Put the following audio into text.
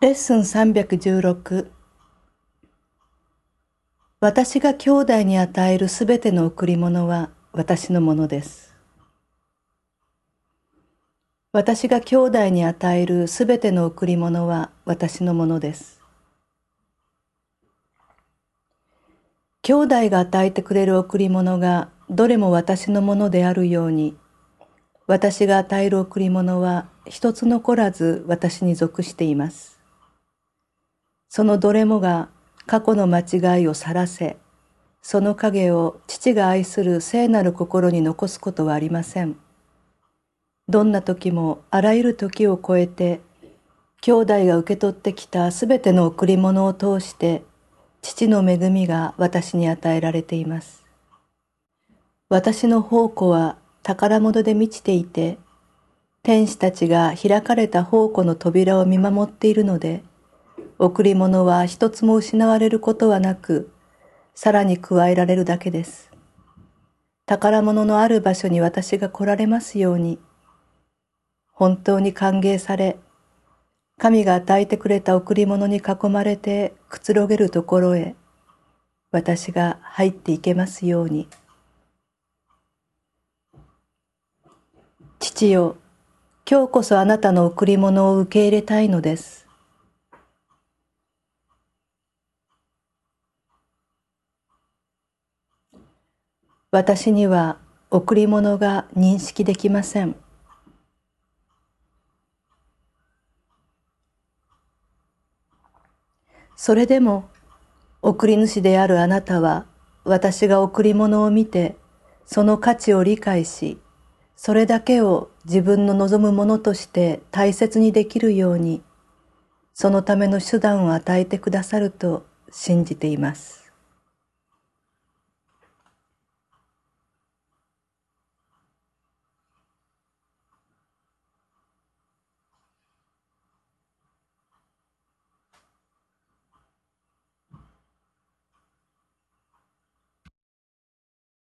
レッスン316私が兄弟に与えるすべての贈り物は私のものです。私が兄弟に与えるすべての贈り物は私のものです。兄弟が与えてくれる贈り物がどれも私のものであるように、私が与える贈り物は一つ残らず私に属しています。そのどれもが過去の間違いをさらせ、その影を父が愛する聖なる心に残すことはありません。どんな時もあらゆる時を超えて、兄弟が受け取ってきたすべての贈り物を通して、父の恵みが私に与えられています。私の宝庫は宝物で満ちていて、天使たちが開かれた宝庫の扉を見守っているので、贈り物は一つも失われることはなく、さらに加えられるだけです。宝物のある場所に私が来られますように、本当に歓迎され、神が与えてくれた贈り物に囲まれてくつろげるところへ、私が入っていけますように。父よ、今日こそあなたの贈り物を受け入れたいのです。私には贈り物が認識できません。それでも贈り主であるあなたは私が贈り物を見てその価値を理解しそれだけを自分の望むものとして大切にできるようにそのための手段を与えてくださると信じています。